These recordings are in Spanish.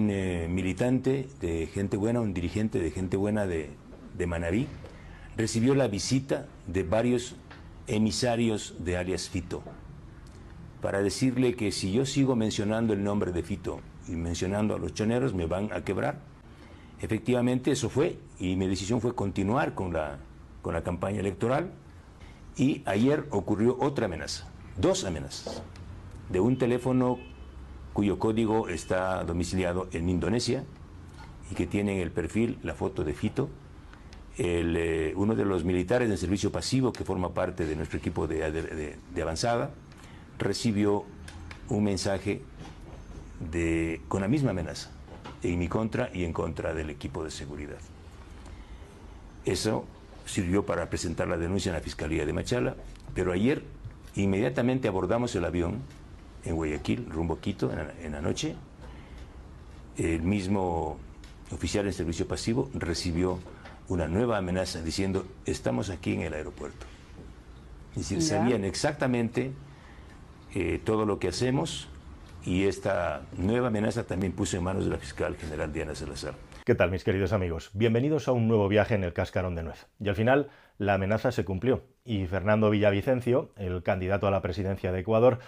Un eh, militante de gente buena, un dirigente de gente buena de, de Manabí, recibió la visita de varios emisarios de alias Fito para decirle que si yo sigo mencionando el nombre de Fito y mencionando a los choneros me van a quebrar. Efectivamente eso fue y mi decisión fue continuar con la, con la campaña electoral y ayer ocurrió otra amenaza, dos amenazas, de un teléfono cuyo código está domiciliado en Indonesia y que tiene en el perfil la foto de Fito, eh, uno de los militares del servicio pasivo que forma parte de nuestro equipo de, de, avanzada, recibió un mensaje con la misma amenaza en mi contra y en contra del equipo de seguridad. Eso sirvió para presentar la denuncia en la Fiscalía de Machala, pero ayer inmediatamente abordamos el avión en Guayaquil, rumbo a Quito, en la, en la noche. El mismo oficial en servicio pasivo recibió una nueva amenaza diciendo, estamos aquí en el aeropuerto. Es decir, ¿Ya? sabían exactamente eh, todo lo que hacemos y esta nueva amenaza también puso en manos de la fiscal general Diana Salazar. ¿Qué tal mis queridos amigos? Bienvenidos a un nuevo viaje en el cascarón de nuez. Y al final la amenaza se cumplió y Fernando Villavicencio, el candidato a la presidencia de Ecuador,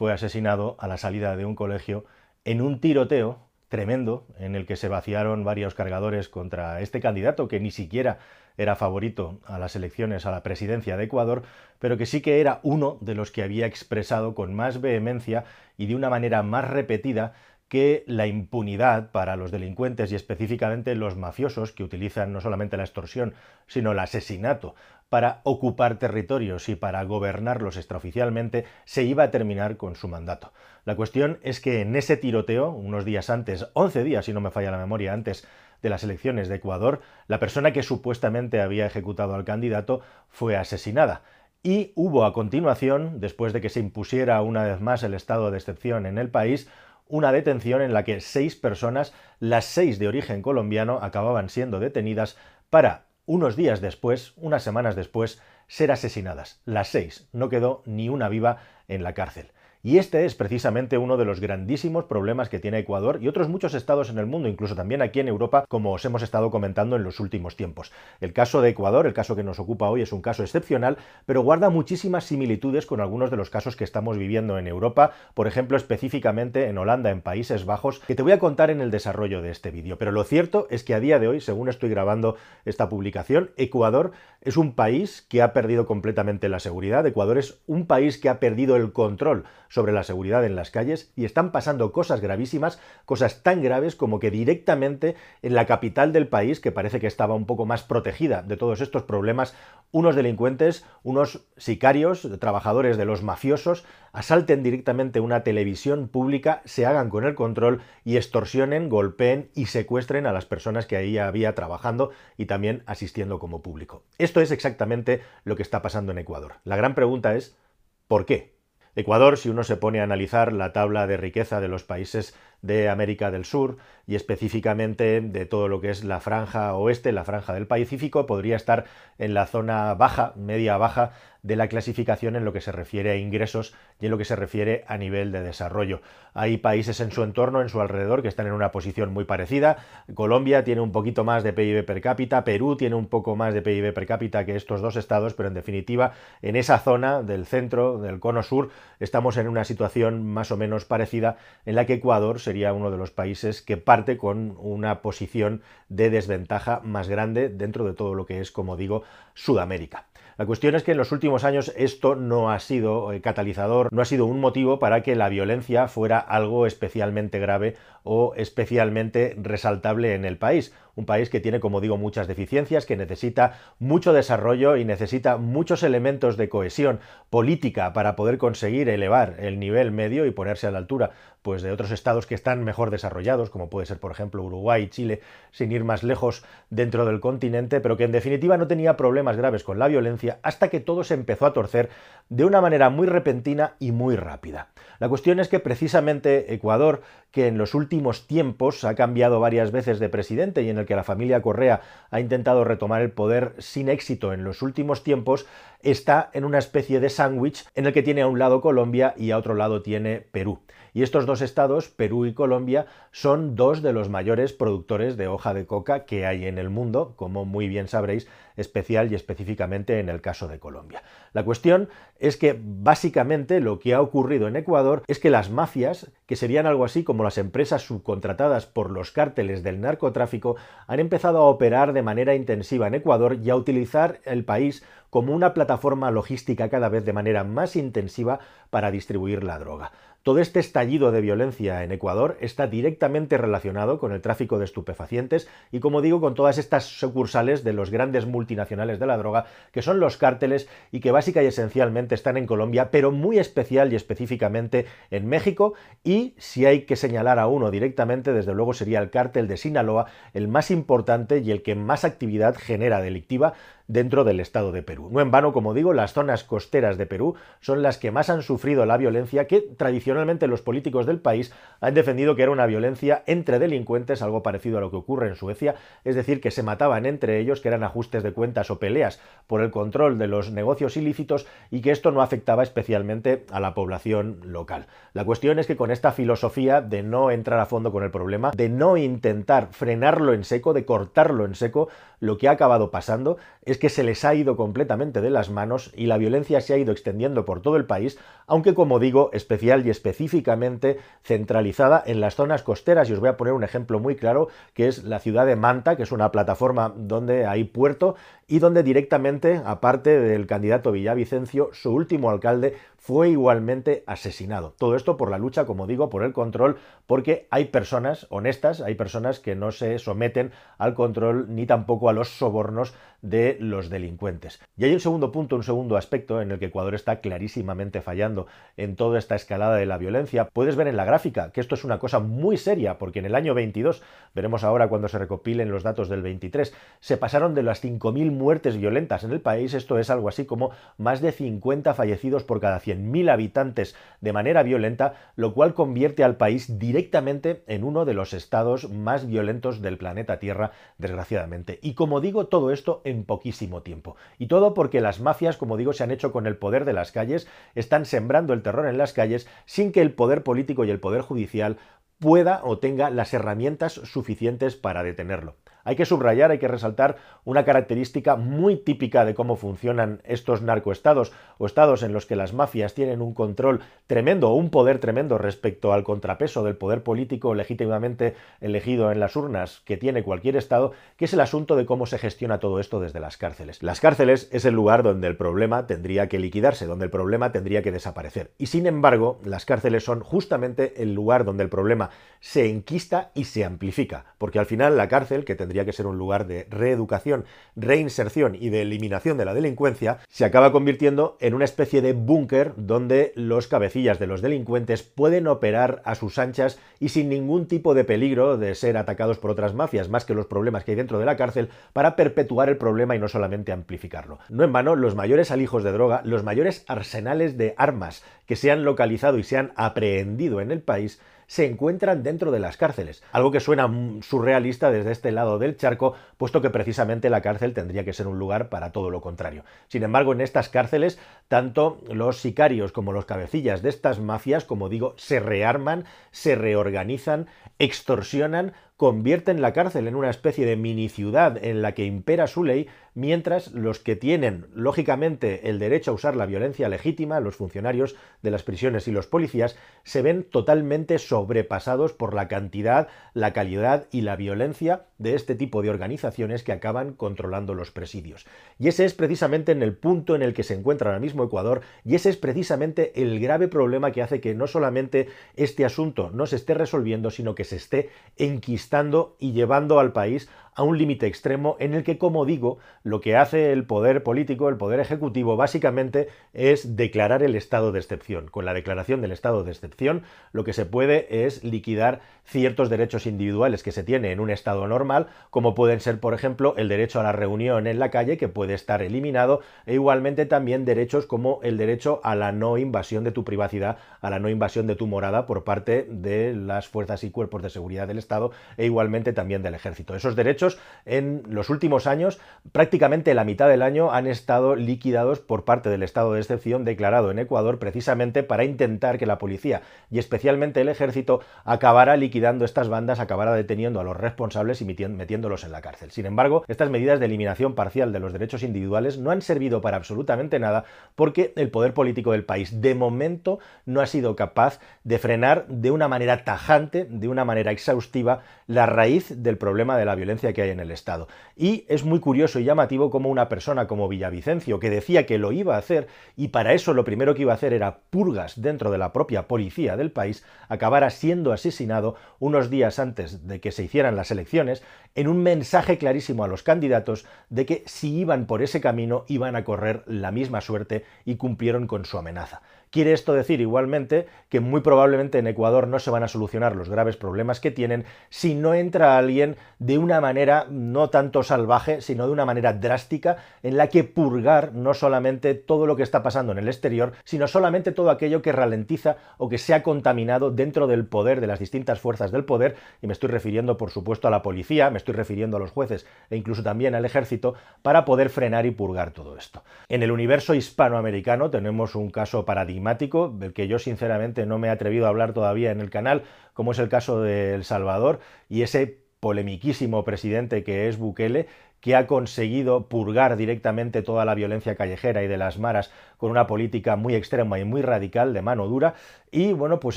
fue asesinado a la salida de un colegio en un tiroteo tremendo en el que se vaciaron varios cargadores contra este candidato que ni siquiera era favorito a las elecciones a la presidencia de Ecuador, pero que sí que era uno de los que había expresado con más vehemencia y de una manera más repetida que la impunidad para los delincuentes y específicamente los mafiosos que utilizan no solamente la extorsión, sino el asesinato para ocupar territorios y para gobernarlos extraoficialmente, se iba a terminar con su mandato. La cuestión es que en ese tiroteo, unos días antes, 11 días si no me falla la memoria, antes de las elecciones de Ecuador, la persona que supuestamente había ejecutado al candidato fue asesinada. Y hubo a continuación, después de que se impusiera una vez más el estado de excepción en el país, una detención en la que seis personas, las seis de origen colombiano, acababan siendo detenidas para, unos días después, unas semanas después, ser asesinadas. Las seis. No quedó ni una viva en la cárcel. Y este es precisamente uno de los grandísimos problemas que tiene Ecuador y otros muchos estados en el mundo, incluso también aquí en Europa, como os hemos estado comentando en los últimos tiempos. El caso de Ecuador, el caso que nos ocupa hoy, es un caso excepcional, pero guarda muchísimas similitudes con algunos de los casos que estamos viviendo en Europa, por ejemplo, específicamente en Holanda, en Países Bajos, que te voy a contar en el desarrollo de este vídeo. Pero lo cierto es que a día de hoy, según estoy grabando esta publicación, Ecuador es un país que ha perdido completamente la seguridad. Ecuador es un país que ha perdido el control sobre la seguridad en las calles y están pasando cosas gravísimas, cosas tan graves como que directamente en la capital del país, que parece que estaba un poco más protegida de todos estos problemas, unos delincuentes, unos sicarios, trabajadores de los mafiosos, asalten directamente una televisión pública, se hagan con el control y extorsionen, golpeen y secuestren a las personas que ahí había trabajando y también asistiendo como público. Esto es exactamente lo que está pasando en Ecuador. La gran pregunta es, ¿por qué? Ecuador, si uno se pone a analizar la tabla de riqueza de los países de América del Sur y específicamente de todo lo que es la franja oeste, la franja del Pacífico, podría estar en la zona baja, media baja de la clasificación en lo que se refiere a ingresos y en lo que se refiere a nivel de desarrollo. Hay países en su entorno, en su alrededor, que están en una posición muy parecida. Colombia tiene un poquito más de PIB per cápita, Perú tiene un poco más de PIB per cápita que estos dos estados, pero en definitiva, en esa zona del centro, del cono sur, estamos en una situación más o menos parecida en la que Ecuador sería uno de los países que parte con una posición de desventaja más grande dentro de todo lo que es, como digo, Sudamérica. La cuestión es que en los últimos años esto no ha sido eh, catalizador, no ha sido un motivo para que la violencia fuera algo especialmente grave o especialmente resaltable en el país. Un país que tiene, como digo, muchas deficiencias, que necesita mucho desarrollo y necesita muchos elementos de cohesión política para poder conseguir elevar el nivel medio y ponerse a la altura pues, de otros estados que están mejor desarrollados, como puede ser, por ejemplo, Uruguay, Chile, sin ir más lejos dentro del continente, pero que en definitiva no tenía problemas graves con la violencia hasta que todo se empezó a torcer de una manera muy repentina y muy rápida. La cuestión es que precisamente Ecuador, que en los últimos tiempos ha cambiado varias veces de presidente y en el que la familia Correa ha intentado retomar el poder sin éxito en los últimos tiempos, está en una especie de sándwich en el que tiene a un lado Colombia y a otro lado tiene Perú. Y estos dos estados, Perú y Colombia, son dos de los mayores productores de hoja de coca que hay en el mundo, como muy bien sabréis, especial y específicamente en el caso de Colombia. La cuestión es que básicamente lo que ha ocurrido en Ecuador es que las mafias, que serían algo así como las empresas subcontratadas por los cárteles del narcotráfico, han empezado a operar de manera intensiva en Ecuador y a utilizar el país como una plataforma logística cada vez de manera más intensiva para distribuir la droga. Todo este estallido de violencia en Ecuador está directamente relacionado con el tráfico de estupefacientes y, como digo, con todas estas sucursales de los grandes multinacionales de la droga, que son los cárteles y que básica y esencialmente están en Colombia, pero muy especial y específicamente en México. Y si hay que señalar a uno directamente, desde luego sería el cártel de Sinaloa, el más importante y el que más actividad genera delictiva dentro del estado de Perú. No en vano, como digo, las zonas costeras de Perú son las que más han sufrido la violencia que tradicionalmente los políticos del país han defendido que era una violencia entre delincuentes, algo parecido a lo que ocurre en Suecia, es decir, que se mataban entre ellos, que eran ajustes de cuentas o peleas por el control de los negocios ilícitos y que esto no afectaba especialmente a la población local. La cuestión es que con esta filosofía de no entrar a fondo con el problema, de no intentar frenarlo en seco, de cortarlo en seco, lo que ha acabado pasando es que se les ha ido de las manos y la violencia se ha ido extendiendo por todo el país, aunque como digo, especial y específicamente centralizada en las zonas costeras. Y os voy a poner un ejemplo muy claro, que es la ciudad de Manta, que es una plataforma donde hay puerto y donde directamente, aparte del candidato Villavicencio, su último alcalde fue igualmente asesinado. Todo esto por la lucha, como digo, por el control, porque hay personas honestas, hay personas que no se someten al control ni tampoco a los sobornos de los delincuentes. Y hay un segundo punto, un segundo aspecto en el que Ecuador está clarísimamente fallando en toda esta escalada de la violencia. Puedes ver en la gráfica que esto es una cosa muy seria, porque en el año 22, veremos ahora cuando se recopilen los datos del 23, se pasaron de las 5.000 muertes violentas en el país, esto es algo así como más de 50 fallecidos por cada 100.000 habitantes de manera violenta, lo cual convierte al país directamente en uno de los estados más violentos del planeta Tierra, desgraciadamente. Y como digo, todo esto en poquísimo tiempo. Y todo porque las mafias, como digo, se han hecho con el poder de las calles, están sembrando el terror en las calles sin que el poder político y el poder judicial pueda o tenga las herramientas suficientes para detenerlo. Hay que subrayar, hay que resaltar una característica muy típica de cómo funcionan estos narcoestados o estados en los que las mafias tienen un control tremendo un poder tremendo respecto al contrapeso del poder político legítimamente elegido en las urnas que tiene cualquier estado, que es el asunto de cómo se gestiona todo esto desde las cárceles. Las cárceles es el lugar donde el problema tendría que liquidarse, donde el problema tendría que desaparecer. Y sin embargo, las cárceles son justamente el lugar donde el problema se enquista y se amplifica, porque al final la cárcel, que tendría que ser un lugar de reeducación, reinserción y de eliminación de la delincuencia, se acaba convirtiendo en una especie de búnker donde los cabecillas de los delincuentes pueden operar a sus anchas y sin ningún tipo de peligro de ser atacados por otras mafias, más que los problemas que hay dentro de la cárcel, para perpetuar el problema y no solamente amplificarlo. No en vano, los mayores alijos de droga, los mayores arsenales de armas que se han localizado y se han aprehendido en el país, se encuentran dentro de las cárceles, algo que suena surrealista desde este lado del charco, puesto que precisamente la cárcel tendría que ser un lugar para todo lo contrario. Sin embargo, en estas cárceles, tanto los sicarios como los cabecillas de estas mafias, como digo, se rearman, se reorganizan, extorsionan, convierten la cárcel en una especie de mini ciudad en la que impera su ley, mientras los que tienen, lógicamente, el derecho a usar la violencia legítima, los funcionarios de las prisiones y los policías, se ven totalmente sobrepasados por la cantidad, la calidad y la violencia de este tipo de organizaciones que acaban controlando los presidios. Y ese es precisamente en el punto en el que se encuentra ahora mismo Ecuador, y ese es precisamente el grave problema que hace que no solamente este asunto no se esté resolviendo, sino que se esté enquistando y llevando al país a un límite extremo en el que, como digo, lo que hace el poder político, el poder ejecutivo, básicamente es declarar el estado de excepción. Con la declaración del estado de excepción, lo que se puede es liquidar ciertos derechos individuales que se tiene en un estado normal, como pueden ser, por ejemplo, el derecho a la reunión en la calle, que puede estar eliminado, e igualmente también derechos como el derecho a la no invasión de tu privacidad, a la no invasión de tu morada por parte de las fuerzas y cuerpos de seguridad del Estado, e igualmente también del ejército. Esos derechos en los últimos años, prácticamente la mitad del año, han estado liquidados por parte del estado de excepción declarado en Ecuador precisamente para intentar que la policía y especialmente el ejército acabara liquidando estas bandas, acabara deteniendo a los responsables y metiéndolos en la cárcel. Sin embargo, estas medidas de eliminación parcial de los derechos individuales no han servido para absolutamente nada porque el poder político del país de momento no ha sido capaz de frenar de una manera tajante, de una manera exhaustiva, la raíz del problema de la violencia que hay en el Estado. Y es muy curioso y llamativo como una persona como Villavicencio, que decía que lo iba a hacer y para eso lo primero que iba a hacer era purgas dentro de la propia policía del país, acabara siendo asesinado unos días antes de que se hicieran las elecciones en un mensaje clarísimo a los candidatos de que si iban por ese camino iban a correr la misma suerte y cumplieron con su amenaza. Quiere esto decir igualmente que muy probablemente en Ecuador no se van a solucionar los graves problemas que tienen si no entra alguien de una manera no tanto salvaje, sino de una manera drástica en la que purgar no solamente todo lo que está pasando en el exterior, sino solamente todo aquello que ralentiza o que se ha contaminado dentro del poder de las distintas fuerzas del poder, y me estoy refiriendo por supuesto a la policía, me estoy refiriendo a los jueces e incluso también al ejército, para poder frenar y purgar todo esto. En el universo hispanoamericano tenemos un caso paradigmático del que yo sinceramente no me he atrevido a hablar todavía en el canal, como es el caso de El Salvador y ese polemiquísimo presidente que es Bukele, que ha conseguido purgar directamente toda la violencia callejera y de las maras con una política muy extrema y muy radical de mano dura. Y bueno, pues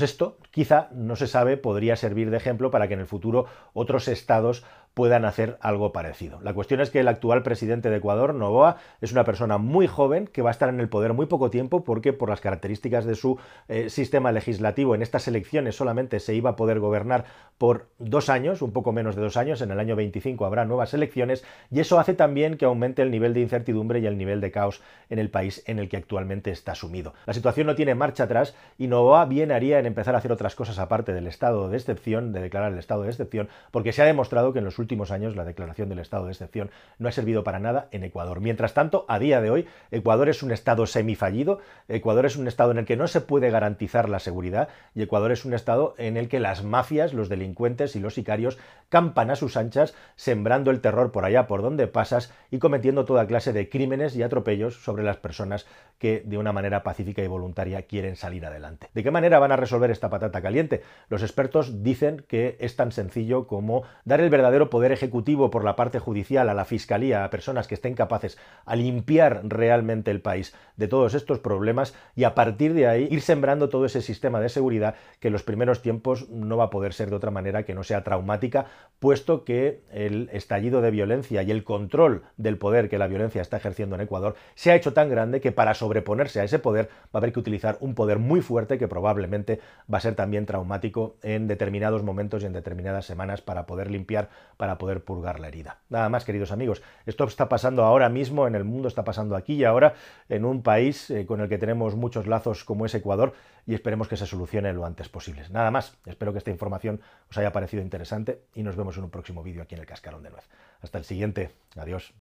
esto quizá, no se sabe, podría servir de ejemplo para que en el futuro otros estados puedan hacer algo parecido. La cuestión es que el actual presidente de Ecuador, Novoa, es una persona muy joven que va a estar en el poder muy poco tiempo porque por las características de su eh, sistema legislativo en estas elecciones solamente se iba a poder gobernar por dos años, un poco menos de dos años, en el año 25 habrá nuevas elecciones y eso hace también que aumente el nivel de incertidumbre y el nivel de caos en el país en el que actualmente está sumido. La situación no tiene marcha atrás y Novoa bien haría en empezar a hacer otras cosas aparte del estado de excepción, de declarar el estado de excepción, porque se ha demostrado que en los últimos años la declaración del estado de excepción no ha servido para nada en Ecuador. Mientras tanto, a día de hoy, Ecuador es un estado semifallido, Ecuador es un estado en el que no se puede garantizar la seguridad y Ecuador es un estado en el que las mafias, los delincuentes y los sicarios campan a sus anchas, sembrando el terror por allá por donde pasas y cometiendo toda clase de crímenes y atropellos sobre las personas que de una manera pacífica y voluntaria quieren salir adelante. ¿De qué manera van a resolver esta patata caliente? Los expertos dicen que es tan sencillo como dar el verdadero poder ejecutivo por la parte judicial a la fiscalía, a personas que estén capaces a limpiar realmente el país de todos estos problemas y a partir de ahí ir sembrando todo ese sistema de seguridad que en los primeros tiempos no va a poder ser de otra manera que no sea traumática, puesto que el estallido de violencia y el control del poder que la violencia está ejerciendo en Ecuador se ha hecho tan grande que para sobreponerse a ese poder va a haber que utilizar un poder muy fuerte que probablemente va a ser también traumático en determinados momentos y en determinadas semanas para poder limpiar, para poder purgar la herida. Nada más, queridos amigos, esto está pasando ahora mismo en el mundo, está pasando aquí y ahora en un país eh, con el que tenemos muchos lazos como es Ecuador y esperemos que se solucione lo antes posible. Nada más, espero que esta información os haya parecido interesante y nos vemos en un próximo vídeo aquí en el Cascarón de Nuez. Hasta el siguiente, adiós.